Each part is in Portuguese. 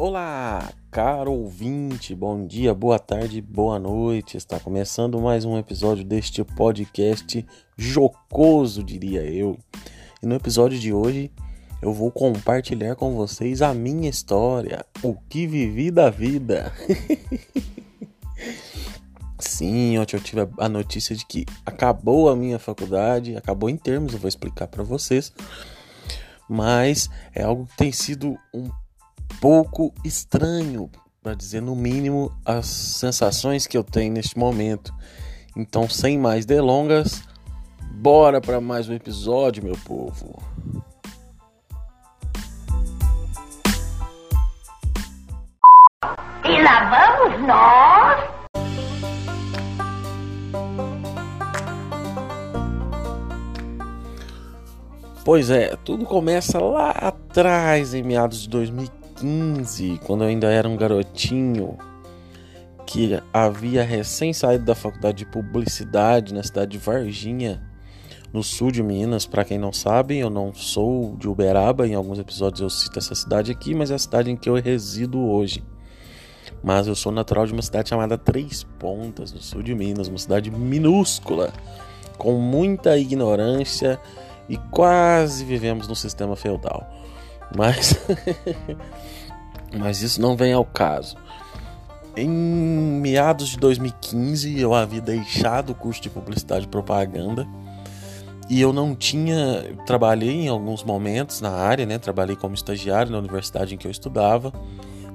Olá, caro ouvinte, bom dia, boa tarde, boa noite. Está começando mais um episódio deste podcast jocoso, diria eu. E no episódio de hoje eu vou compartilhar com vocês a minha história, o que vivi da vida. Sim, ontem eu tive a notícia de que acabou a minha faculdade, acabou em termos, eu vou explicar para vocês. Mas é algo que tem sido um pouco estranho, para dizer no mínimo as sensações que eu tenho neste momento. Então, sem mais delongas, bora para mais um episódio, meu povo. E lá vamos nós. Pois é, tudo começa lá atrás, em meados de 2015, quando eu ainda era um garotinho que havia recém saído da faculdade de publicidade na cidade de Varginha, no sul de Minas. Para quem não sabe, eu não sou de Uberaba, em alguns episódios eu cito essa cidade aqui, mas é a cidade em que eu resido hoje. Mas eu sou natural de uma cidade chamada Três Pontas, no sul de Minas, uma cidade minúscula, com muita ignorância e quase vivemos no sistema feudal. Mas mas isso não vem ao caso. Em meados de 2015 eu havia deixado o curso de publicidade e propaganda e eu não tinha trabalhei em alguns momentos na área, né? Trabalhei como estagiário na universidade em que eu estudava.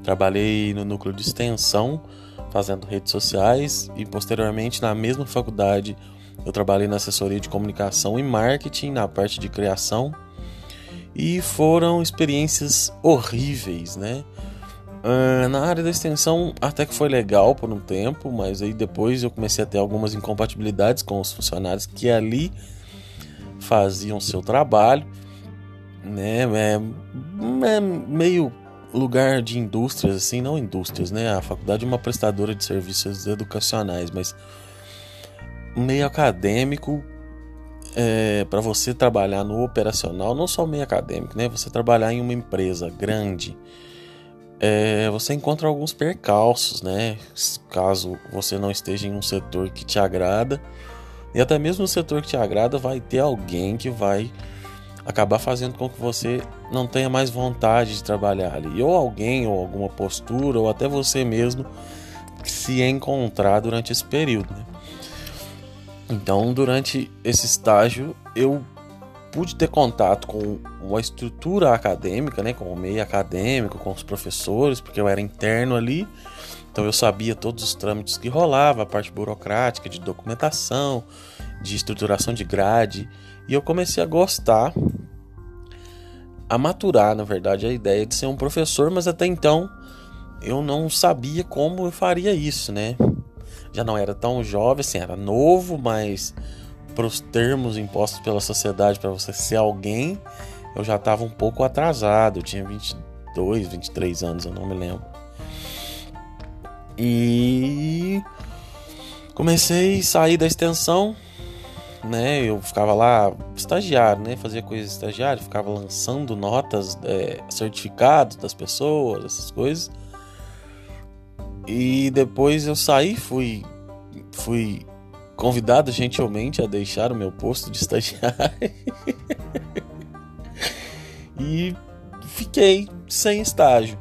Trabalhei no núcleo de extensão fazendo redes sociais e posteriormente na mesma faculdade eu trabalhei na assessoria de comunicação e marketing, na parte de criação, e foram experiências horríveis, né? Uh, na área da extensão até que foi legal por um tempo, mas aí depois eu comecei a ter algumas incompatibilidades com os funcionários que ali faziam seu trabalho, né? É, é meio lugar de indústrias, assim, não indústrias, né? A faculdade é uma prestadora de serviços educacionais, mas meio acadêmico é, para você trabalhar no operacional, não só meio acadêmico, né? Você trabalhar em uma empresa grande, é, você encontra alguns percalços, né? Caso você não esteja em um setor que te agrada, e até mesmo no setor que te agrada, vai ter alguém que vai acabar fazendo com que você não tenha mais vontade de trabalhar ali, ou alguém, ou alguma postura, ou até você mesmo se encontrar durante esse período. Né? Então, durante esse estágio, eu pude ter contato com uma estrutura acadêmica, né, com o meio acadêmico, com os professores, porque eu era interno ali. Então eu sabia todos os trâmites que rolava, a parte burocrática de documentação, de estruturação de grade, e eu comecei a gostar, a maturar, na verdade, a ideia de ser um professor, mas até então eu não sabia como eu faria isso, né? Já não era tão jovem, assim, era novo, mas para os termos impostos pela sociedade para você ser alguém, eu já estava um pouco atrasado. Eu tinha 22, 23 anos, eu não me lembro. E comecei a sair da extensão, né? Eu ficava lá estagiário, né? Fazia coisas estagiário, ficava lançando notas, é, certificados das pessoas, essas coisas. E depois eu saí, fui, fui convidado gentilmente a deixar o meu posto de estagiário. e fiquei sem estágio.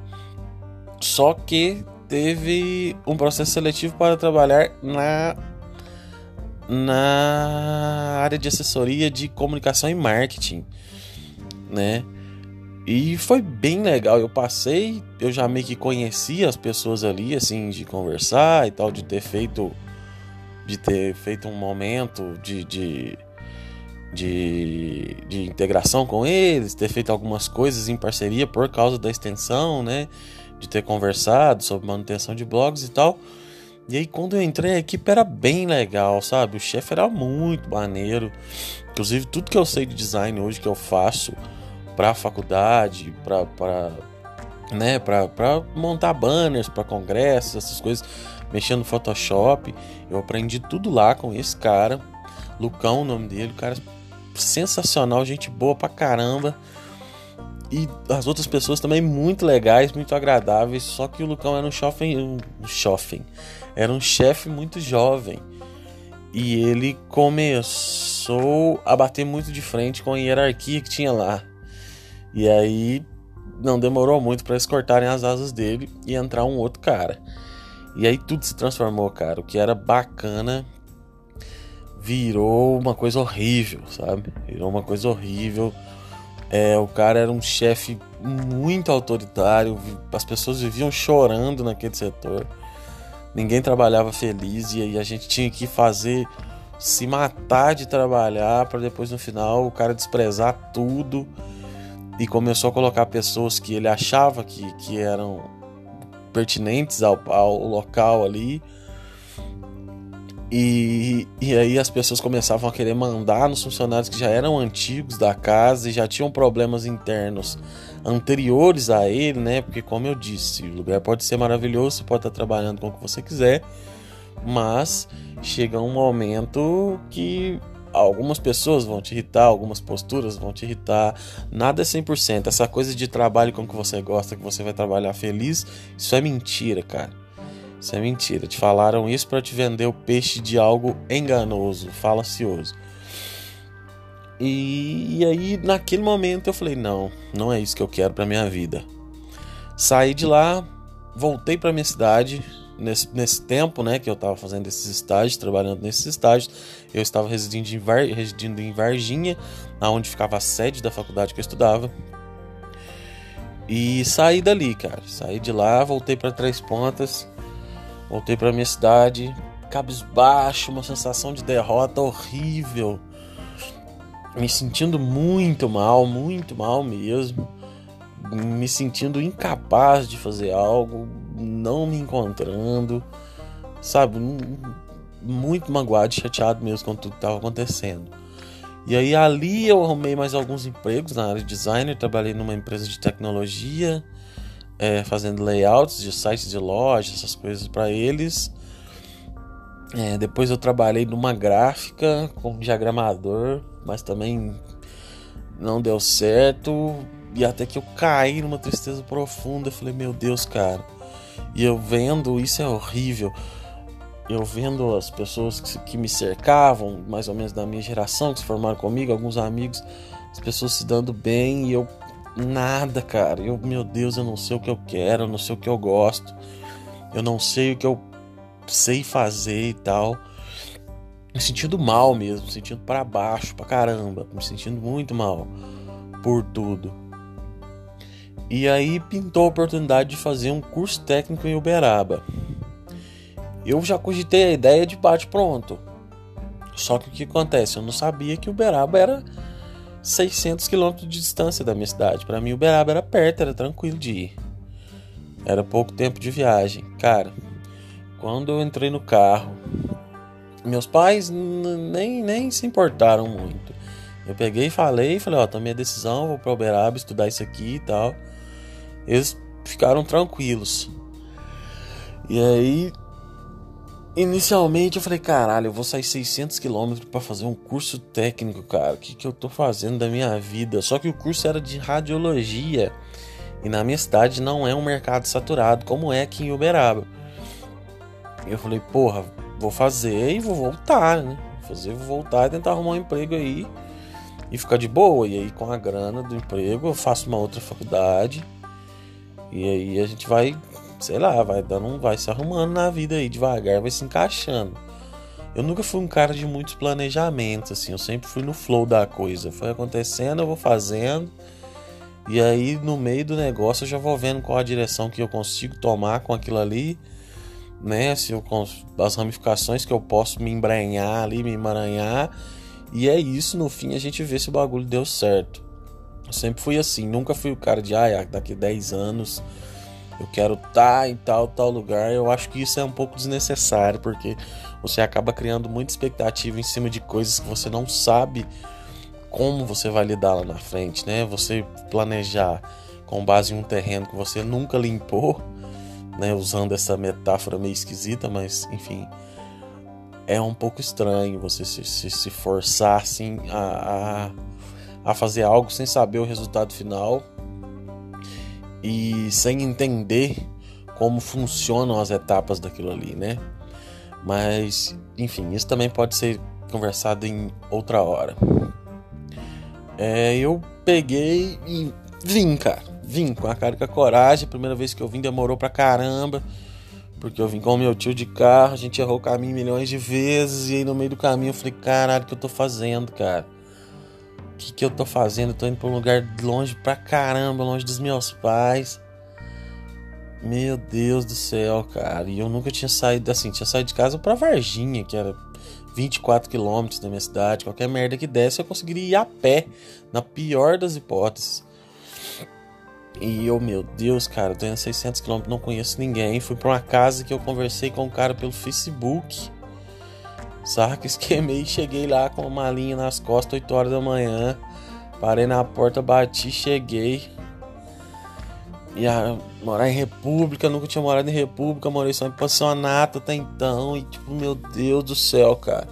Só que teve um processo seletivo para trabalhar na na área de assessoria de comunicação e marketing, né? E foi bem legal. Eu passei, eu já meio que conhecia as pessoas ali, assim, de conversar e tal, de ter feito. De ter feito um momento de, de, de, de integração com eles, ter feito algumas coisas em parceria por causa da extensão, né? De ter conversado sobre manutenção de blogs e tal. E aí, quando eu entrei, a equipe era bem legal, sabe? O chefe era muito maneiro. Inclusive, tudo que eu sei de design hoje que eu faço para a faculdade, para né, para montar banners para congressos, essas coisas, mexendo no Photoshop. Eu aprendi tudo lá com esse cara, Lucão, o nome dele, cara sensacional, gente boa pra caramba. e as outras pessoas também muito legais, muito agradáveis. Só que o Lucão era um shopping, um shopping, era um chefe muito jovem e ele começou a bater muito de frente com a hierarquia que tinha lá. E aí não demorou muito para eles cortarem as asas dele e entrar um outro cara. E aí tudo se transformou, cara. O que era bacana virou uma coisa horrível, sabe? Virou uma coisa horrível. É, o cara era um chefe muito autoritário, as pessoas viviam chorando naquele setor. Ninguém trabalhava feliz e aí a gente tinha que fazer se matar de trabalhar para depois no final o cara desprezar tudo e começou a colocar pessoas que ele achava que, que eram pertinentes ao, ao local ali e, e aí as pessoas começavam a querer mandar nos funcionários que já eram antigos da casa e já tinham problemas internos anteriores a ele, né? Porque como eu disse, o lugar pode ser maravilhoso, você pode estar trabalhando com o que você quiser, mas chega um momento que algumas pessoas vão te irritar, algumas posturas vão te irritar. Nada é 100%. Essa coisa de trabalho com o que você gosta, que você vai trabalhar feliz, isso é mentira, cara. Isso é mentira. Te falaram isso para te vender o peixe de algo enganoso, falacioso. E, e, aí, naquele momento, eu falei: não, não é isso que eu quero para minha vida. Saí de lá, voltei para minha cidade. Nesse, nesse tempo né, que eu estava fazendo esses estágios, trabalhando nesses estágios, eu estava residindo em, Var, residindo em Varginha, onde ficava a sede da faculdade que eu estudava. E saí dali, cara. Saí de lá, voltei para Três Pontas Voltei para minha cidade, cabisbaixo, uma sensação de derrota horrível. Me sentindo muito mal, muito mal mesmo. Me sentindo incapaz de fazer algo, não me encontrando, sabe? Muito magoado, chateado mesmo com tudo que estava acontecendo. E aí ali eu arrumei mais alguns empregos na área de designer, trabalhei numa empresa de tecnologia é, fazendo layouts de sites de loja, essas coisas para eles. É, depois eu trabalhei numa gráfica como diagramador, mas também não deu certo. E até que eu caí numa tristeza profunda. Falei, meu Deus, cara. E eu vendo, isso é horrível. Eu vendo as pessoas que, que me cercavam, mais ou menos da minha geração, que se formaram comigo, alguns amigos, as pessoas se dando bem, e eu Nada, cara. Eu, meu Deus, eu não sei o que eu quero, eu não sei o que eu gosto. Eu não sei o que eu sei fazer e tal. Me sentindo mal mesmo, me sentindo para baixo, pra caramba, me sentindo muito mal por tudo. E aí pintou a oportunidade de fazer um curso técnico em Uberaba. Eu já cogitei a ideia de bate pronto. Só que o que acontece? Eu não sabia que Uberaba era 600 quilômetros de distância da minha cidade. Para mim, Uberaba era perto, era tranquilo de ir. Era pouco tempo de viagem. Cara, quando eu entrei no carro, meus pais nem, nem se importaram muito. Eu peguei e falei, falei, ó, tomei a decisão, vou para Uberaba estudar isso aqui e tal. Eles ficaram tranquilos. E aí Inicialmente eu falei, caralho, eu vou sair 600 km para fazer um curso técnico, cara. O que, que eu tô fazendo da minha vida? Só que o curso era de radiologia. E na minha cidade não é um mercado saturado, como é aqui em Uberaba. Eu falei, porra, vou fazer e vou voltar, né? Fazer, vou voltar e tentar arrumar um emprego aí e ficar de boa. E aí, com a grana do emprego, eu faço uma outra faculdade. E aí a gente vai sei lá, vai dando, vai se arrumando na vida aí devagar, vai se encaixando. Eu nunca fui um cara de muitos planejamentos, assim, eu sempre fui no flow da coisa. Foi acontecendo, eu vou fazendo. E aí, no meio do negócio, eu já vou vendo qual a direção que eu consigo tomar com aquilo ali, né? Se eu, as ramificações que eu posso me embranhar ali, me emaranhar. E é isso, no fim, a gente vê se o bagulho deu certo. Eu sempre fui assim, nunca fui o cara de, ah, daqui 10 anos eu quero estar tá em tal, tal lugar. Eu acho que isso é um pouco desnecessário, porque você acaba criando muita expectativa em cima de coisas que você não sabe como você vai lidar lá na frente, né? Você planejar com base em um terreno que você nunca limpou, né? Usando essa metáfora meio esquisita, mas enfim, é um pouco estranho você se, se, se forçar assim a, a, a fazer algo sem saber o resultado final e sem entender como funcionam as etapas daquilo ali, né? Mas, enfim, isso também pode ser conversado em outra hora. É, eu peguei e vim, cara. Vim com a cara com a coragem. Primeira vez que eu vim demorou pra caramba. Porque eu vim com o meu tio de carro, a gente errou o caminho milhões de vezes. E aí no meio do caminho eu falei, caralho, o que eu tô fazendo, cara? Que, que eu tô fazendo? Eu tô indo pra um lugar longe pra caramba, longe dos meus pais. Meu Deus do céu, cara. E eu nunca tinha saído assim, tinha saído de casa pra Varginha, que era 24 quilômetros da minha cidade. Qualquer merda que desse, eu conseguiria ir a pé, na pior das hipóteses. E eu, meu Deus, cara, tô indo 600 km, não conheço ninguém. Fui pra uma casa que eu conversei com um cara pelo Facebook. Saca? Esquemei e cheguei lá com uma malinha nas costas, 8 horas da manhã. Parei na porta, bati, cheguei. E a, morar em República, nunca tinha morado em República, morei só em pensionato até então. E tipo, meu Deus do céu, cara.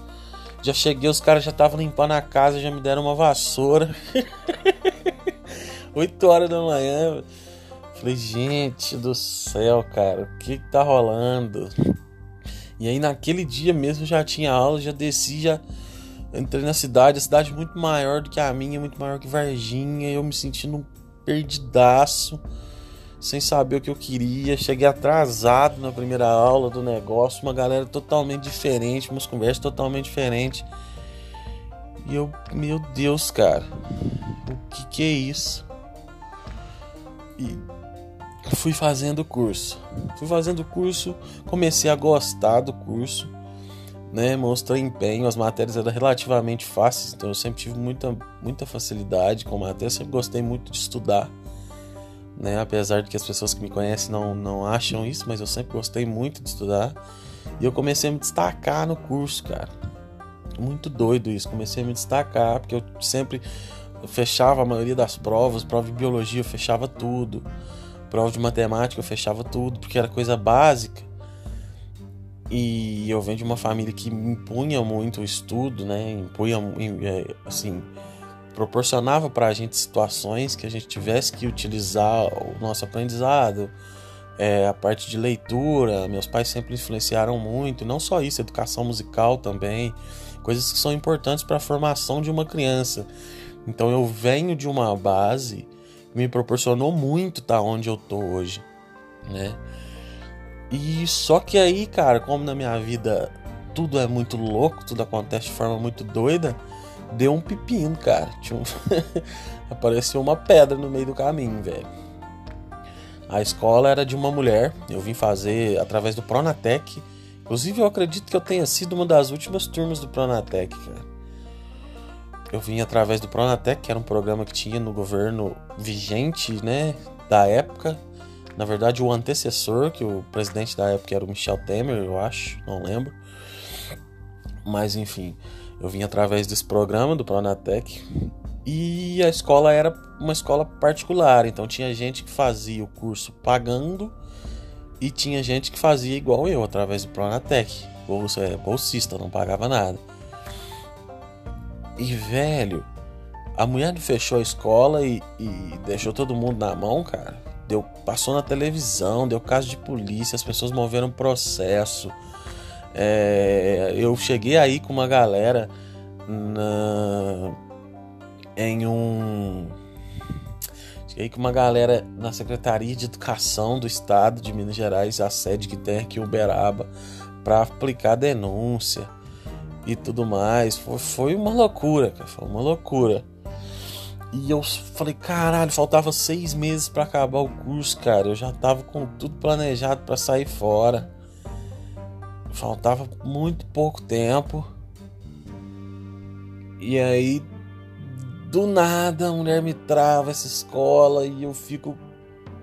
Já cheguei, os caras já estavam limpando a casa, já me deram uma vassoura. 8 horas da manhã. Falei, gente do céu, cara, o que, que tá rolando? E aí naquele dia mesmo já tinha aula, já desci, já entrei na cidade, a cidade muito maior do que a minha, muito maior que Varginha, eu me sentindo perdidaço, sem saber o que eu queria. Cheguei atrasado na primeira aula do negócio, uma galera totalmente diferente, umas conversas totalmente diferentes. E eu, meu Deus, cara, o que que é isso? e fui fazendo o curso. Fui fazendo curso, comecei a gostar do curso, né? Mostrei empenho, as matérias eram relativamente fáceis, então eu sempre tive muita, muita facilidade com matérias, sempre gostei muito de estudar. Né? Apesar de que as pessoas que me conhecem não, não acham isso, mas eu sempre gostei muito de estudar. E eu comecei a me destacar no curso, cara. Muito doido isso. Comecei a me destacar, porque eu sempre fechava a maioria das provas, prova de biologia eu fechava tudo, prova de matemática eu fechava tudo, porque era coisa básica. E eu venho de uma família que impunha muito o estudo, né? Impunha, é, assim, proporcionava para a gente situações que a gente tivesse que utilizar o nosso aprendizado, é, a parte de leitura. Meus pais sempre influenciaram muito, não só isso, educação musical também, coisas que são importantes para a formação de uma criança. Então eu venho de uma base me proporcionou muito tá onde eu tô hoje, né? E só que aí, cara, como na minha vida tudo é muito louco, tudo acontece de forma muito doida, deu um pepino, cara. Um... Apareceu uma pedra no meio do caminho, velho. A escola era de uma mulher, eu vim fazer através do Pronatec. Inclusive, eu acredito que eu tenha sido uma das últimas turmas do Pronatec, cara eu vim através do Pronatec, que era um programa que tinha no governo vigente, né, da época. Na verdade, o antecessor, que o presidente da época era o Michel Temer, eu acho, não lembro. Mas enfim, eu vim através desse programa do Pronatec e a escola era uma escola particular, então tinha gente que fazia o curso pagando e tinha gente que fazia igual eu, através do Pronatec. Bolsa, é, bolsista, não pagava nada. E, velho, a mulher fechou a escola e, e, deixou todo mundo na mão, cara. Deu, passou na televisão, deu caso de polícia, as pessoas moveram processo. É, eu cheguei aí com uma galera na, em um. Cheguei com uma galera na Secretaria de Educação do Estado de Minas Gerais, a sede que tem aqui em Uberaba, para aplicar denúncia e tudo mais. Foi, foi uma loucura, cara. Foi uma loucura. E eu falei, caralho, faltava seis meses para acabar o curso, cara. Eu já tava com tudo planejado para sair fora. Faltava muito pouco tempo. E aí, do nada, a mulher me trava essa escola e eu fico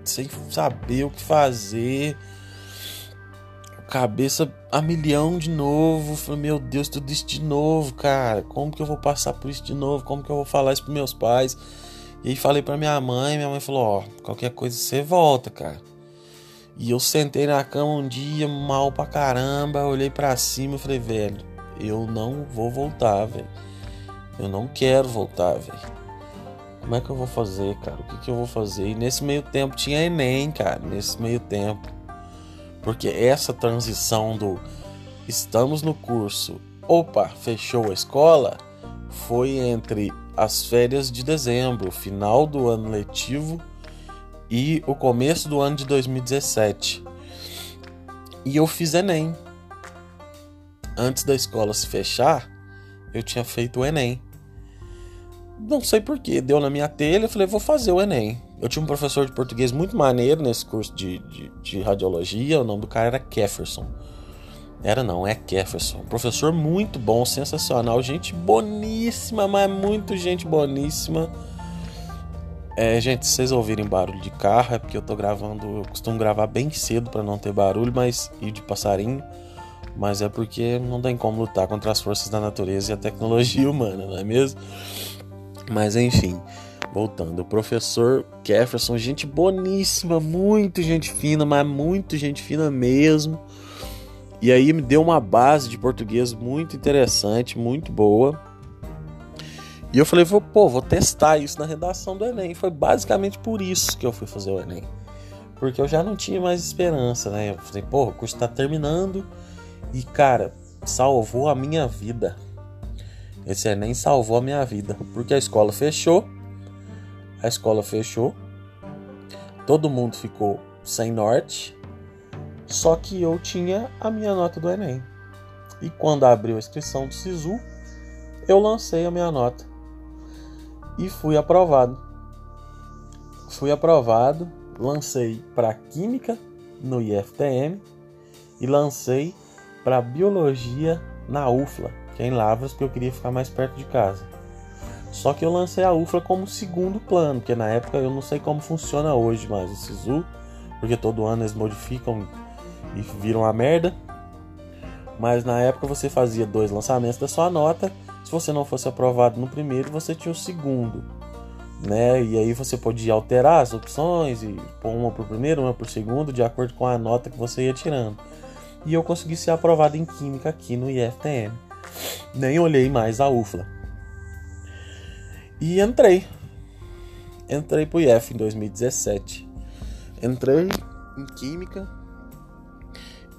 sem saber o que fazer cabeça a milhão de novo. Falei, meu Deus, tudo isso de novo, cara. Como que eu vou passar por isso de novo? Como que eu vou falar isso pros meus pais? E aí falei pra minha mãe, minha mãe falou, ó, qualquer coisa você volta, cara. E eu sentei na cama um dia, mal pra caramba, olhei para cima e falei, velho, eu não vou voltar, velho. Eu não quero voltar, velho. como é que eu vou fazer, cara? O que, que eu vou fazer? E nesse meio tempo tinha Enem, cara. Nesse meio tempo. Porque essa transição do estamos no curso, opa, fechou a escola, foi entre as férias de dezembro, final do ano letivo e o começo do ano de 2017. E eu fiz Enem. Antes da escola se fechar, eu tinha feito o Enem. Não sei porquê, deu na minha telha, eu falei, vou fazer o Enem. Eu tinha um professor de português muito maneiro nesse curso de, de, de radiologia, o nome do cara era Kefferson. Era não, é Kefferson. Professor muito bom, sensacional, gente boníssima, mas muito gente boníssima. É, gente, se vocês ouvirem barulho de carro, é porque eu tô gravando, eu costumo gravar bem cedo para não ter barulho, mas e de passarinho, mas é porque não tem como lutar contra as forças da natureza e a tecnologia humana, não é mesmo? Mas enfim, voltando, o professor Jefferson, gente boníssima, muito gente fina, mas muito gente fina mesmo. E aí me deu uma base de português muito interessante, muito boa. E eu falei, pô, vou testar isso na redação do Enem. Foi basicamente por isso que eu fui fazer o Enem. Porque eu já não tinha mais esperança, né? Eu falei, pô, o curso tá terminando. E, cara, salvou a minha vida. Esse Enem salvou a minha vida. Porque a escola fechou. A escola fechou. Todo mundo ficou sem norte. Só que eu tinha a minha nota do Enem. E quando abriu a inscrição do SISU, eu lancei a minha nota. E fui aprovado. Fui aprovado, lancei para Química no IFTM e lancei para Biologia na UFLA, que é em Lavras, porque eu queria ficar mais perto de casa. Só que eu lancei a UFLA como segundo plano, porque na época eu não sei como funciona hoje mais o SISU, porque todo ano eles modificam e viram a merda. Mas na época você fazia dois lançamentos da sua nota. Se você não fosse aprovado no primeiro, você tinha o segundo. Né? E aí você podia alterar as opções e pôr uma por primeiro, uma por segundo, de acordo com a nota que você ia tirando. E eu consegui ser aprovado em Química aqui no IFTM nem olhei mais a UFLA. E entrei. Entrei pro IF em 2017. Entrei em Química.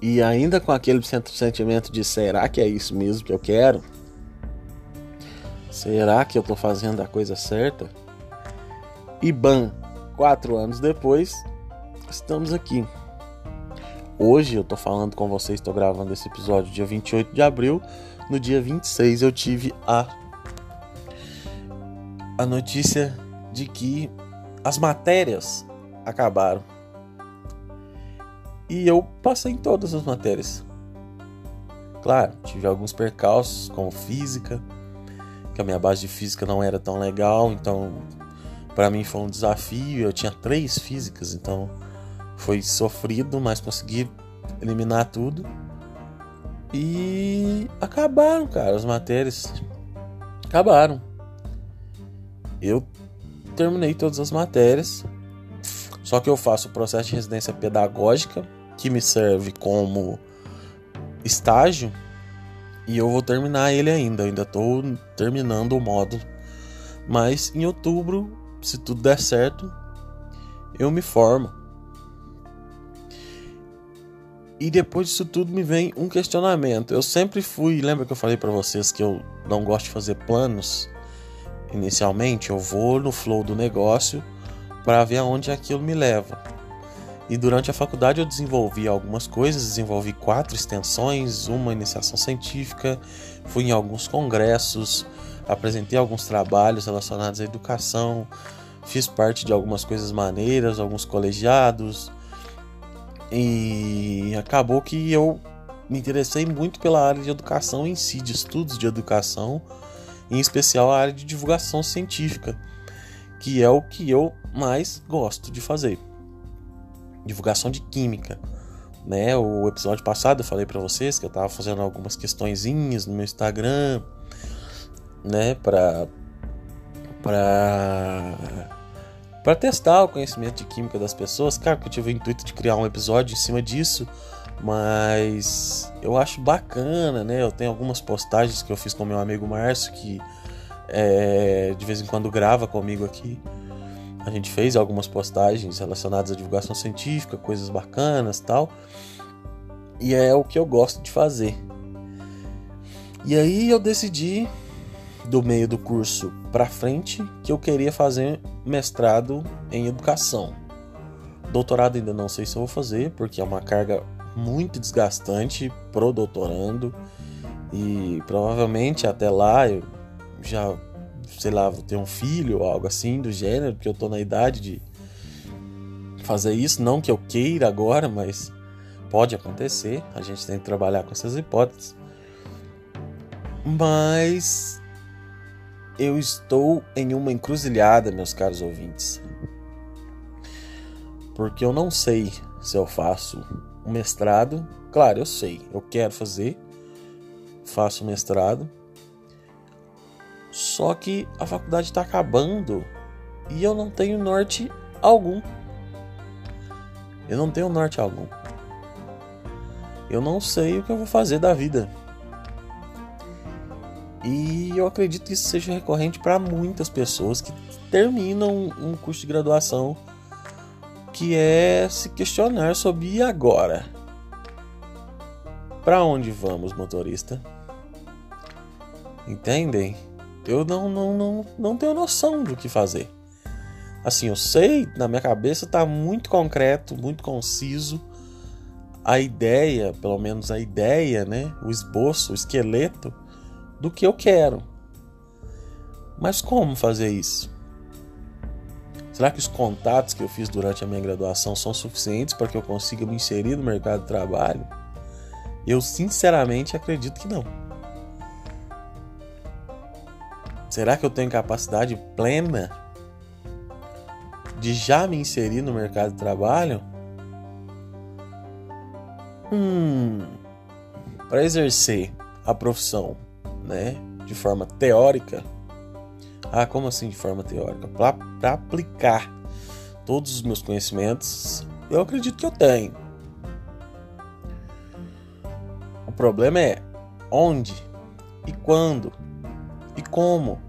E ainda com aquele sentimento de será que é isso mesmo que eu quero? Será que eu tô fazendo a coisa certa? E bam, quatro anos depois, estamos aqui. Hoje eu tô falando com vocês, estou gravando esse episódio dia 28 de abril no dia 26 eu tive a a notícia de que as matérias acabaram. E eu passei em todas as matérias. Claro, tive alguns percalços, como física, que a minha base de física não era tão legal, então para mim foi um desafio. Eu tinha três físicas, então foi sofrido, mas consegui eliminar tudo. E acabaram, cara, as matérias. Acabaram. Eu terminei todas as matérias. Só que eu faço o processo de residência pedagógica, que me serve como estágio, e eu vou terminar ele ainda. Eu ainda estou terminando o módulo. Mas em outubro, se tudo der certo, eu me formo. E depois disso tudo me vem um questionamento. Eu sempre fui, lembra que eu falei para vocês que eu não gosto de fazer planos inicialmente? Eu vou no flow do negócio para ver aonde aquilo me leva. E durante a faculdade eu desenvolvi algumas coisas, desenvolvi quatro extensões, uma iniciação científica, fui em alguns congressos, apresentei alguns trabalhos relacionados à educação, fiz parte de algumas coisas maneiras, alguns colegiados, e acabou que eu me interessei muito pela área de educação em si, de estudos de educação, em especial a área de divulgação científica, que é o que eu mais gosto de fazer. Divulgação de química. Né? O episódio passado eu falei para vocês que eu estava fazendo algumas questõezinhas no meu Instagram, né, para para para testar o conhecimento de química das pessoas. Claro que eu tive o intuito de criar um episódio em cima disso, mas eu acho bacana, né? Eu tenho algumas postagens que eu fiz com meu amigo Márcio que é, de vez em quando grava comigo aqui. A gente fez algumas postagens relacionadas à divulgação científica, coisas bacanas tal. E é o que eu gosto de fazer. E aí eu decidi, do meio do curso para frente, que eu queria fazer mestrado em educação. Doutorado ainda não sei se eu vou fazer, porque é uma carga muito desgastante pro doutorando. E provavelmente até lá eu já, sei lá, vou ter um filho ou algo assim do gênero, porque eu tô na idade de fazer isso. Não que eu queira agora, mas pode acontecer. A gente tem que trabalhar com essas hipóteses. Mas eu estou em uma encruzilhada, meus caros ouvintes. Porque eu não sei se eu faço um mestrado. Claro, eu sei, eu quero fazer. Faço mestrado. Só que a faculdade está acabando e eu não tenho norte algum. Eu não tenho norte algum. Eu não sei o que eu vou fazer da vida. E eu acredito que isso seja recorrente para muitas pessoas que terminam um curso de graduação que é se questionar sobre e agora? Para onde vamos, motorista? Entendem? Eu não, não, não, não tenho noção do que fazer. Assim, eu sei, na minha cabeça tá muito concreto, muito conciso a ideia, pelo menos a ideia, né, o esboço, o esqueleto do que eu quero. Mas como fazer isso? Será que os contatos que eu fiz durante a minha graduação são suficientes para que eu consiga me inserir no mercado de trabalho? Eu sinceramente acredito que não. Será que eu tenho capacidade plena de já me inserir no mercado de trabalho? Hum, para exercer a profissão, né, de forma teórica. Ah, como assim de forma teórica? Para aplicar todos os meus conhecimentos, eu acredito que eu tenho. O problema é onde e quando e como.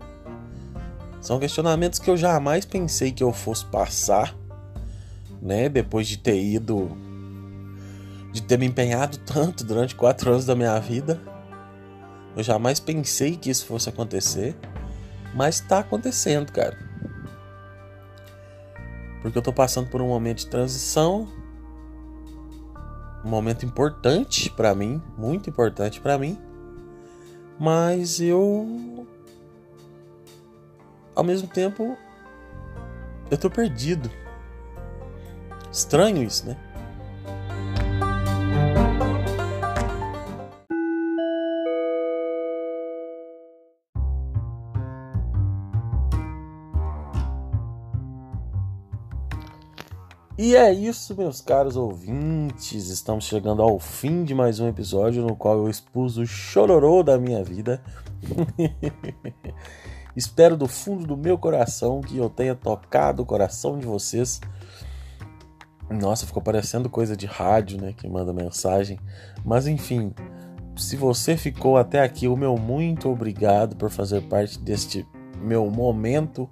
São questionamentos que eu jamais pensei que eu fosse passar, né? Depois de ter ido, de ter me empenhado tanto durante quatro anos da minha vida, eu jamais pensei que isso fosse acontecer, mas está acontecendo, cara. Porque eu tô passando por um momento de transição, um momento importante para mim, muito importante para mim, mas eu ao mesmo tempo eu tô perdido. Estranho isso, né? E é isso, meus caros ouvintes. Estamos chegando ao fim de mais um episódio no qual eu expus o chororô da minha vida. Espero do fundo do meu coração que eu tenha tocado o coração de vocês. Nossa, ficou parecendo coisa de rádio, né? Que manda mensagem. Mas enfim, se você ficou até aqui, o meu muito obrigado por fazer parte deste meu momento.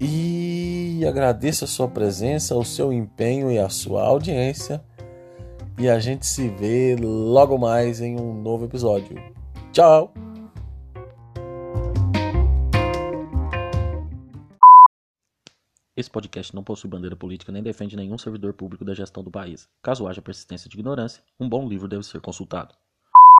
E agradeço a sua presença, o seu empenho e a sua audiência. E a gente se vê logo mais em um novo episódio. Tchau! Esse podcast não possui bandeira política nem defende nenhum servidor público da gestão do país. Caso haja persistência de ignorância, um bom livro deve ser consultado.